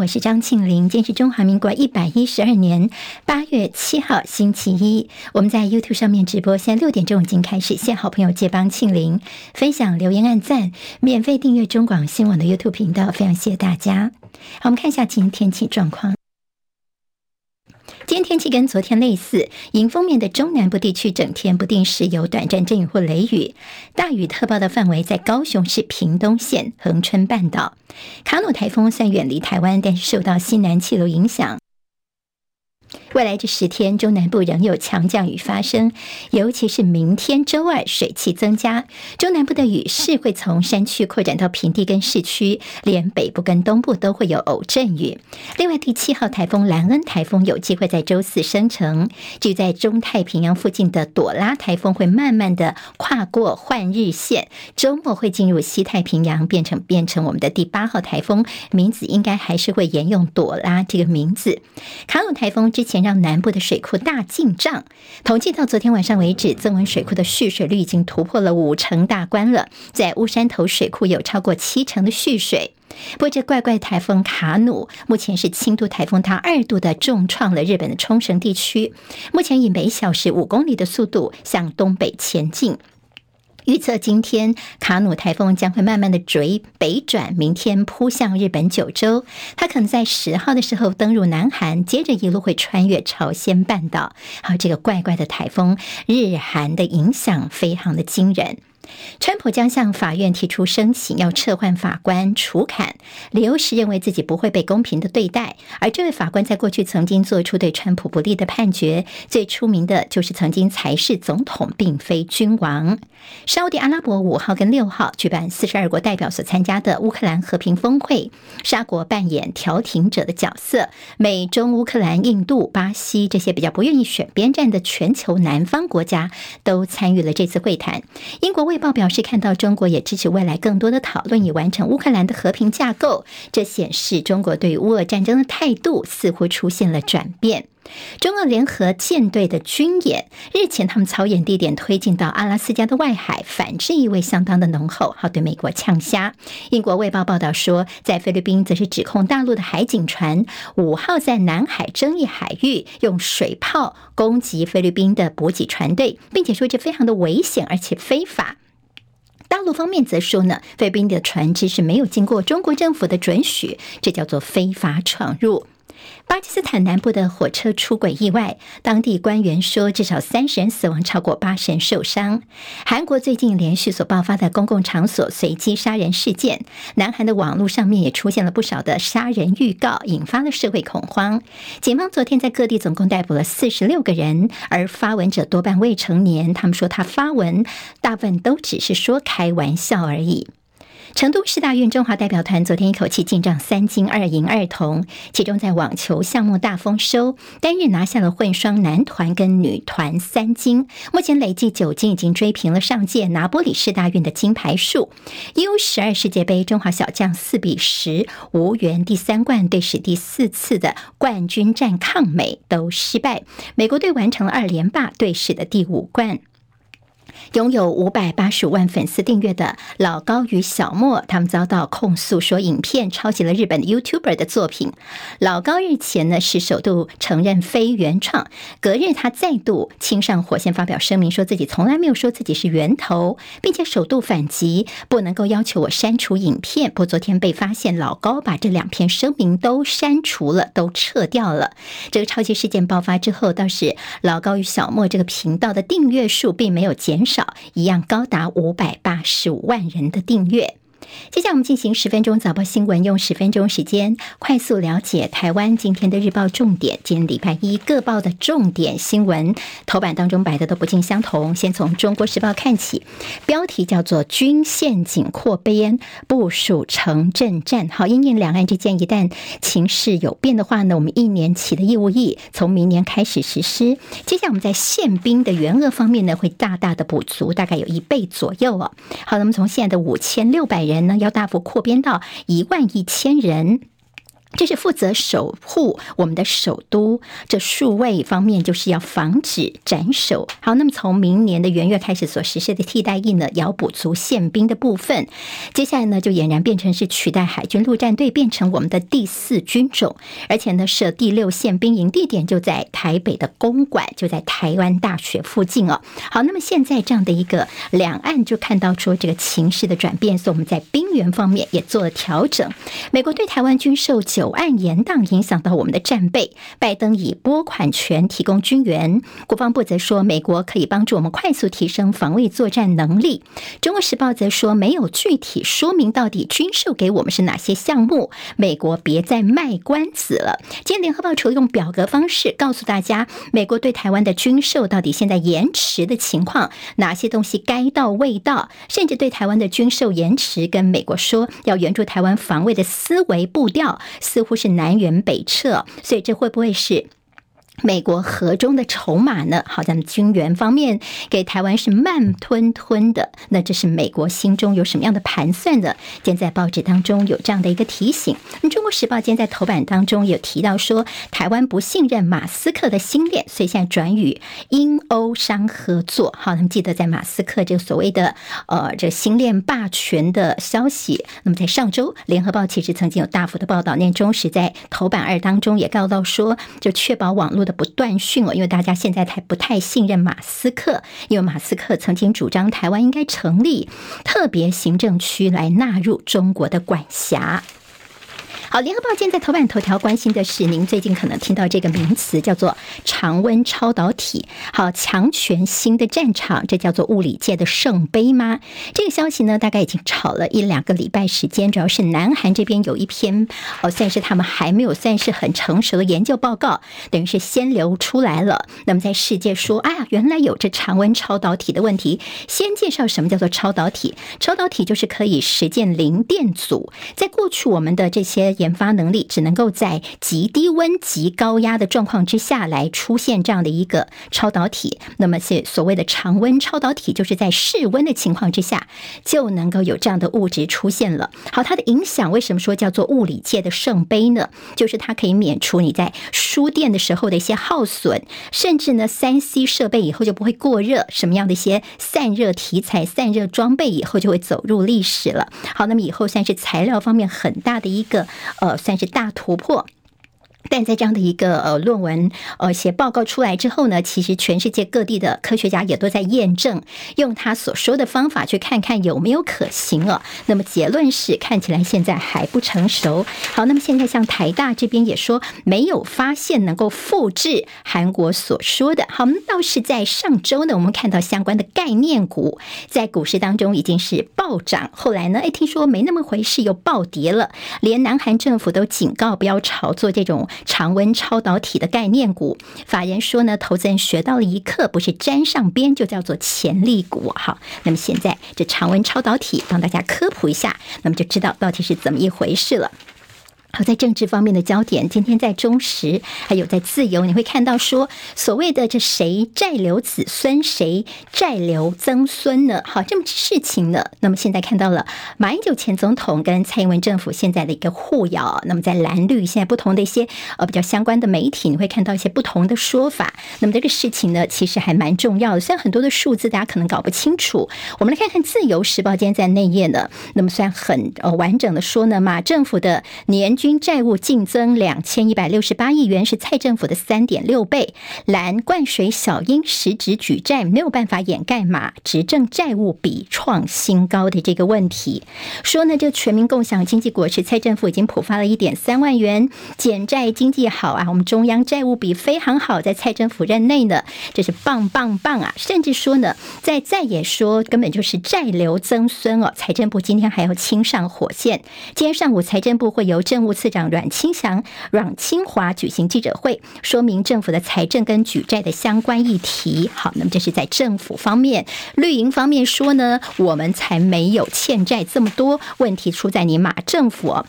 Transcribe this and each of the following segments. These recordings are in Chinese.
我是张庆玲。今天是中华民国一百一十二年八月七号，星期一。我们在 YouTube 上面直播，现在六点钟已经开始。谢好朋友借帮庆玲分享、留言、按赞，免费订阅中广新闻网的 YouTube 频道，非常谢谢大家。好，我们看一下今天天气状况。今天天气跟昨天类似，迎风面的中南部地区整天不定时有短暂阵雨或雷雨，大雨特报的范围在高雄市屏东县恒春半岛。卡努台风虽远离台湾，但是受到西南气流影响。未来这十天，中南部仍有强降雨发生，尤其是明天周二，水汽增加。中南部的雨势会从山区扩展到平地跟市区，连北部跟东部都会有偶阵雨。另外，第七号台风兰恩台风有机会在周四生成。就在中太平洋附近的朵拉台风会慢慢的跨过换日线，周末会进入西太平洋，变成变成我们的第八号台风，名字应该还是会沿用朵拉这个名字。卡努台风之前让南部的水库大进账，统计到昨天晚上为止，增文水库的蓄水率已经突破了五成大关了。在乌山头水库有超过七成的蓄水。不过这怪怪台风卡努目前是轻度台风，它二度的重创了日本的冲绳地区，目前以每小时五公里的速度向东北前进。预测今天卡努台风将会慢慢的追北转，明天扑向日本九州。它可能在十号的时候登陆南韩，接着一路会穿越朝鲜半岛。好，这个怪怪的台风，日韩的影响非常的惊人。川普将向法院提出申请，要撤换法官楚坎，理由是认为自己不会被公平的对待。而这位法官在过去曾经做出对川普不利的判决，最出名的就是曾经才是总统，并非君王。沙乌地阿拉伯五号跟六号举办四十二国代表所参加的乌克兰和平峰会，沙国扮演调停者的角色。美、中、乌克兰、印度、巴西这些比较不愿意选边站的全球南方国家都参与了这次会谈。英国卫报表示，看到中国也支持未来更多的讨论，以完成乌克兰的和平架构。这显示中国对乌俄战争的态度似乎出现了转变。中俄联合舰队的军演日前，他们操演地点推进到阿拉斯加的外海，反制意味相当的浓厚，好对美国呛虾。英国卫报报道说，在菲律宾则是指控大陆的海警船五号在南海争议海域用水炮攻击菲律宾的补给船队，并且说这非常的危险而且非法。大陆方面则说呢，菲律宾的船只是没有经过中国政府的准许，这叫做非法闯入。巴基斯坦南部的火车出轨意外，当地官员说至少三十人死亡，超过八十人受伤。韩国最近连续所爆发的公共场所随机杀人事件，南韩的网络上面也出现了不少的杀人预告，引发了社会恐慌。警方昨天在各地总共逮捕了四十六个人，而发文者多半未成年。他们说他发文大部分都只是说开玩笑而已。成都市大运中华代表团昨天一口气进账三金二银二铜，其中在网球项目大丰收，单日拿下了混双男团跟女团三金，目前累计九金已经追平了上届拿波里市大运的金牌数。U 十二世界杯中华小将四比十无缘第三冠，队史第四次的冠军战抗美都失败，美国队完成了二连霸，队史的第五冠。拥有五百八十五万粉丝订阅的老高与小莫，他们遭到控诉说影片抄袭了日本 YouTuber 的作品。老高日前呢是首度承认非原创，隔日他再度亲上火线发表声明，说自己从来没有说自己是源头，并且首度反击，不能够要求我删除影片。不过昨天被发现，老高把这两篇声明都删除了，都撤掉了。这个抄袭事件爆发之后，倒是老高与小莫这个频道的订阅数并没有减少。少一样高达五百八十五万人的订阅。接下来我们进行十分钟早报新闻，用十分钟时间快速了解台湾今天的日报重点。今天礼拜一各报的重点新闻头版当中摆的都不尽相同。先从《中国时报》看起，标题叫做“军陷紧扩编，部署城镇战”。好，因应两岸之间一旦情势有变的话呢，我们一年期的义务役从明年开始实施。接下来我们在宪兵的员额方面呢，会大大的补足，大概有一倍左右哦。好，那么从现在的五千六百人。呢，要大幅扩编到一万一千人。这是负责守护我们的首都，这数位方面就是要防止斩首。好，那么从明年的元月开始所实施的替代役呢，也要补足宪兵的部分。接下来呢，就俨然变成是取代海军陆战队，变成我们的第四军种，而且呢，设第六宪兵营，地点就在台北的公馆，就在台湾大学附近哦。好，那么现在这样的一个两岸就看到说这个情势的转变，所以我们在兵员方面也做了调整。美国对台湾军售。九案延宕影响到我们的战备，拜登以拨款权提供军援，国防部则说美国可以帮助我们快速提升防卫作战能力。中国时报则说没有具体说明到底军售给我们是哪些项目，美国别再卖关子了。今天联合报除了用表格方式告诉大家美国对台湾的军售到底现在延迟的情况，哪些东西该到未到，甚至对台湾的军售延迟跟美国说要援助台湾防卫的思维步调。似乎是南辕北辙，所以这会不会是？美国核中的筹码呢？好像军援方面给台湾是慢吞吞的，那这是美国心中有什么样的盘算的？今天在报纸当中有这样的一个提醒。那《中国时报》今天在头版当中有提到说，台湾不信任马斯克的星链，所以现在转与英欧商合作。好，那么记得在马斯克这个所谓的呃这个星链霸权的消息，那么在上周《联合报》其实曾经有大幅的报道，那中时在头版二当中也告到说，就确保网络的。不断讯哦，因为大家现在还不太信任马斯克，因为马斯克曾经主张台湾应该成立特别行政区来纳入中国的管辖。好，联合报今天在头版头条关心的是，您最近可能听到这个名词叫做常温超导体。好，强权新的战场，这叫做物理界的圣杯吗？这个消息呢，大概已经炒了一两个礼拜时间。主要是南韩这边有一篇，哦，算是他们还没有算是很成熟的研究报告，等于是先流出来了。那么在世界说，哎呀，原来有这常温超导体的问题。先介绍什么叫做超导体？超导体就是可以实现零电阻。在过去我们的这些。研发能力只能够在极低温、极高压的状况之下来出现这样的一个超导体。那么是所谓的常温超导体，就是在室温的情况之下就能够有这样的物质出现了。好，它的影响为什么说叫做物理界的圣杯呢？就是它可以免除你在输电的时候的一些耗损，甚至呢，三 C 设备以后就不会过热。什么样的一些散热题材、散热装备以后就会走入历史了。好，那么以后算是材料方面很大的一个。呃，算是大突破。但在这样的一个呃论文呃写报告出来之后呢，其实全世界各地的科学家也都在验证，用他所说的方法去看看有没有可行了。那么结论是看起来现在还不成熟。好，那么现在像台大这边也说没有发现能够复制韩国所说的。好，我们倒是在上周呢，我们看到相关的概念股在股市当中已经是暴涨，后来呢，哎，听说没那么回事，又暴跌了。连南韩政府都警告不要炒作这种。常温超导体的概念股，法人说呢，投资人学到了一课，不是沾上边就叫做潜力股。好，那么现在这常温超导体帮大家科普一下，那么就知道到底是怎么一回事了。好，在政治方面的焦点，今天在中时还有在自由，你会看到说所谓的这谁债留子孙，谁债留曾孙呢？好，这么事情呢，那么现在看到了马英九前总统跟蔡英文政府现在的一个互咬，那么在蓝绿现在不同的一些呃比较相关的媒体，你会看到一些不同的说法。那么这个事情呢，其实还蛮重要的，虽然很多的数字大家可能搞不清楚。我们来看看自由时报今天在内页呢，那么虽然很呃完整的说呢，马政府的年军债务净增两千一百六十八亿元，是蔡政府的三点六倍。蓝灌水小英实质举债没有办法掩盖马执政债务比创新高的这个问题。说呢，这全民共享经济果实，蔡政府已经普发了一点三万元减债经济好啊，我们中央债务比非常好，在蔡政府任内呢，这是棒棒棒啊！甚至说呢，在再也说根本就是债留曾孙哦。财政部今天还要亲上火线，今天上午财政部会由政务。副次长阮清祥、阮清华举行记者会，说明政府的财政跟举债的相关议题。好，那么这是在政府方面，绿营方面说呢，我们才没有欠债这么多，问题出在你马政府。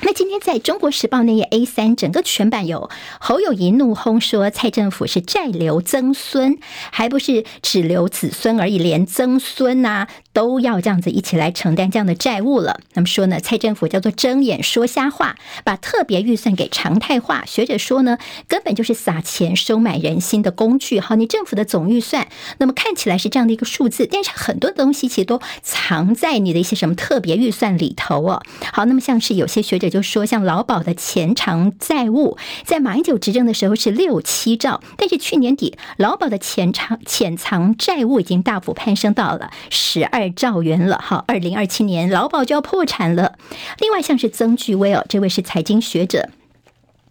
那今天在中国时报那页 A 三，整个全版有侯友宜怒轰说蔡政府是债留曾孙，还不是只留子孙而已，连曾孙呐、啊、都要这样子一起来承担这样的债务了。那么说呢，蔡政府叫做睁眼说瞎话，把特别预算给常态化。学者说呢，根本就是撒钱收买人心的工具。好，你政府的总预算，那么看起来是这样的一个数字，但是很多东西其实都藏在你的一些什么特别预算里头哦。好，那么像是有些学者。就说像劳保的潜藏债务，在马英九执政的时候是六七兆，但是去年底劳保的潜藏潜藏债务已经大幅攀升到了十二赵元了。好，二零二七年劳保就要破产了。另外，像是曾巨威哦，这位是财经学者。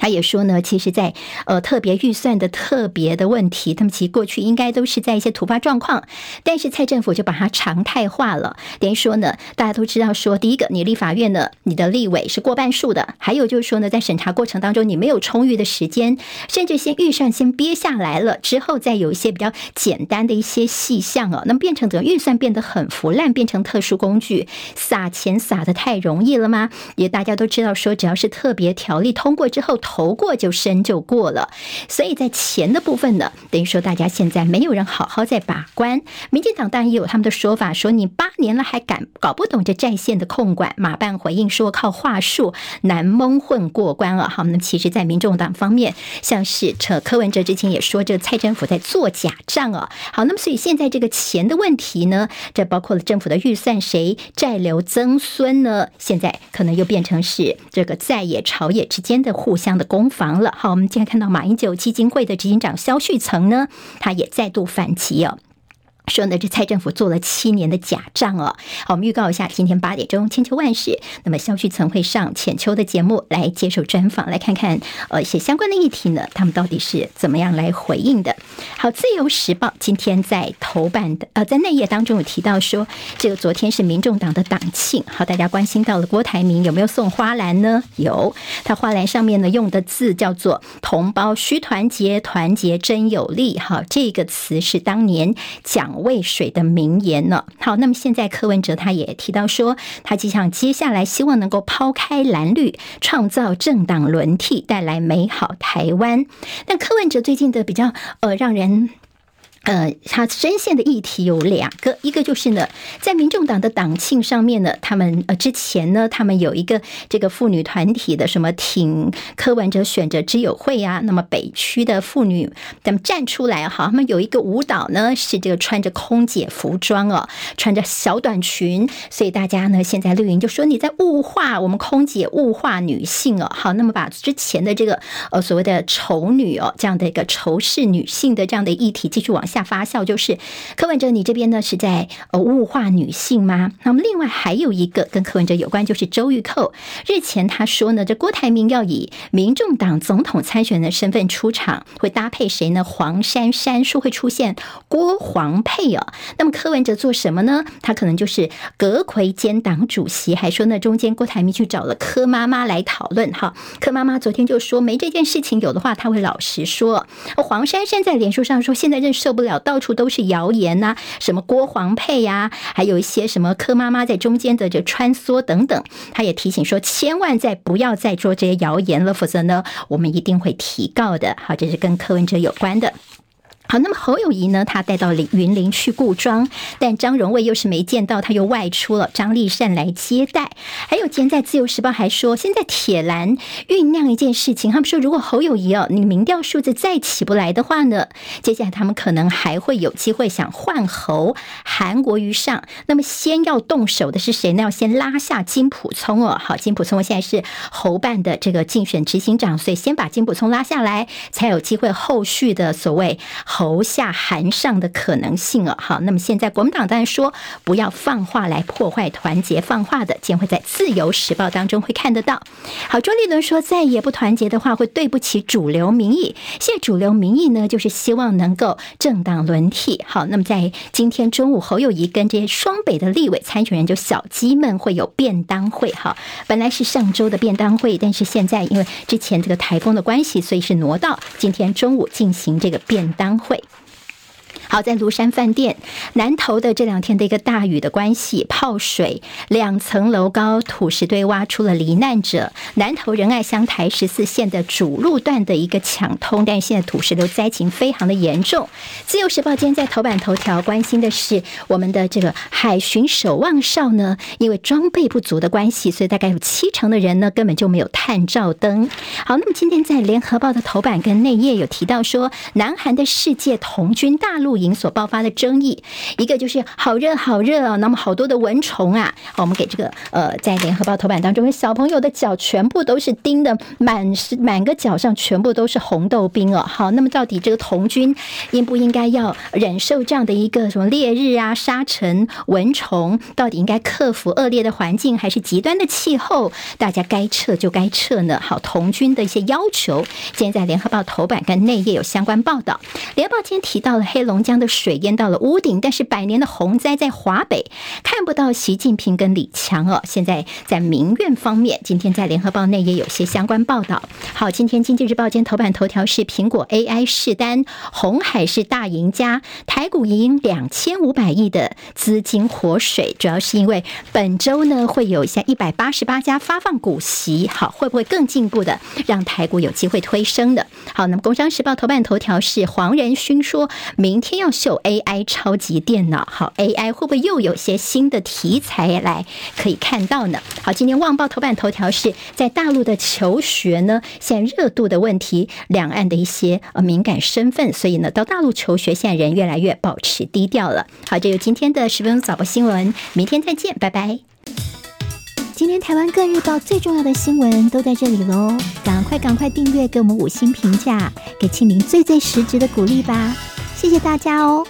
他也说呢，其实在，呃特别预算的特别的问题，他们其实过去应该都是在一些突发状况，但是蔡政府就把它常态化了。等于说呢，大家都知道说，第一个，你立法院呢，你的立委是过半数的；还有就是说呢，在审查过程当中，你没有充裕的时间，甚至先预算先憋下来了，之后再有一些比较简单的一些细项哦，那么变成整个预算变得很腐烂，变成特殊工具，撒钱撒的太容易了吗？也大家都知道说，只要是特别条例通过之后。投过就申就过了，所以在钱的部分呢，等于说大家现在没有人好好在把关。民进党当然也有他们的说法，说你八年了还敢搞不懂这债线的控管。马办回应说靠话术难蒙混过关了。好，那其实，在民众党方面，像是扯柯文哲之前也说，这蔡政府在做假账啊。好，那么所以现在这个钱的问题呢，这包括了政府的预算，谁债留曾孙呢？现在可能又变成是这个在野朝野之间的互相。的攻防了，好，我们今天看到马英九基金会的执行长肖旭曾呢，他也再度反击哦。说呢，这蔡政府做了七年的假账哦。好，我们预告一下，今天八点钟千秋万世，那么萧旭曾会上浅秋的节目来接受专访，来看看呃一些相关的议题呢，他们到底是怎么样来回应的。好，自由时报今天在头版的呃在内页当中有提到说，这个昨天是民众党的党庆，好，大家关心到了郭台铭有没有送花篮呢？有，他花篮上面呢用的字叫做“同胞需团结，团结真有力”。好，这个词是当年蒋渭水的名言呢。好，那么现在柯文哲他也提到说，他就像接下来希望能够抛开蓝绿，创造政党轮替，带来美好台湾。但柯文哲最近的比较呃让人。呃，他深陷的议题有两个，一个就是呢，在民众党的党庆上面呢，他们呃之前呢，他们有一个这个妇女团体的什么挺柯文哲选择之友会啊，那么北区的妇女他们站出来哈，他们有一个舞蹈呢，是这个穿着空姐服装哦，穿着小短裙，所以大家呢现在绿营就说你在物化我们空姐，物化女性哦，好，那么把之前的这个呃所谓的丑女哦这样的一个仇视女性的这样的议题继续往下发酵，就是柯文哲，你这边呢是在呃物化女性吗？那么另外还有一个跟柯文哲有关，就是周玉蔻日前他说呢，这郭台铭要以民众党总统参选的身份出场，会搭配谁呢？黄珊珊说会出现郭黄配哦。那么柯文哲做什么呢？他可能就是阁揆兼党主席，还说呢中间郭台铭去找了柯妈妈来讨论哈。柯妈妈昨天就说没这件事情，有的话他会老实说。黄珊珊在脸书上说现在认受不。不了，到处都是谣言呐、什么郭黄配呀、还有一些什么柯妈妈在中间的这穿梭等等，他也提醒说，千万再不要再做这些谣言了，否则呢，我们一定会提告的。好，这是跟柯文哲有关的。好，那么侯友谊呢？他带到林云林去顾庄，但张荣卫又是没见到，他又外出了。张立善来接待。还有今天在自由时报还说，现在铁蓝酝酿一件事情，他们说如果侯友谊哦，你民调数字再起不来的话呢，接下来他们可能还会有机会想换侯韩国瑜上。那么先要动手的是谁呢？要先拉下金溥聪哦。好，金溥聪现在是侯办的这个竞选执行长，所以先把金溥聪拉下来，才有机会后续的所谓。投下韩上的可能性哦，好，那么现在国民党当然说不要放话来破坏团结，放话的将会在自由时报当中会看得到。好，朱立伦说再也不团结的话会对不起主流民意。现在主流民意呢，就是希望能够政党轮替。好，那么在今天中午，侯友谊跟这些双北的立委参选人就小鸡们会有便当会。哈，本来是上周的便当会，但是现在因为之前这个台风的关系，所以是挪到今天中午进行这个便当会。会好，在庐山饭店南投的这两天的一个大雨的关系，泡水，两层楼高土石堆挖出了罹难者。南投仁爱乡台十四线的主路段的一个抢通，但是现在土石流灾情非常的严重。自由时报今天在头版头条关心的是我们的这个海巡守望哨呢，因为装备不足的关系，所以大概有七成的人呢根本就没有探照灯。好，那么今天在联合报的头版跟内页有提到说，南韩的世界童军大陆营所爆发的争议，一个就是好热好热啊，那么好多的蚊虫啊。好，我们给这个呃，在联合报头版当中，小朋友的脚全部都是叮的满是满个脚上全部都是红豆冰哦。好，那么到底这个童军应不应该要忍受这样的一个什么烈日啊、沙尘、蚊虫？到底应该克服恶劣的环境，还是极端的气候？大家该撤就该撤呢？好，童军的一些要求，今天在联合报头版跟内页有相关报道。联合报今天提到了黑龙江的水淹到了屋顶，但是百年的洪灾在华北看不到习近平跟李强哦。现在在民怨方面，今天在联合报内也有些相关报道。好，今天经济日报今天头版头条是苹果 AI 释单，红海是大赢家，台股赢两千五百亿的资金活水，主要是因为本周呢会有一下一百八十八家发放股息，好，会不会更进一步的让台股有机会推升的？好，那么工商时报头版头条是黄仁勋说明天要秀 AI 超级电脑，好，AI 会不会又有些新的题材来可以看到呢？好，今天旺报头版头条是在大陆的求学呢，现在热度的问题，两岸的一些呃敏感身份，所以呢，到大陆求学现在人越来越保持低调了。好，这就今天的十分钟早报新闻，明天再见，拜拜。今天台湾各日报最重要的新闻都在这里喽，赶快赶快订阅，给我们五星评价，给庆玲最最实质的鼓励吧，谢谢大家哦。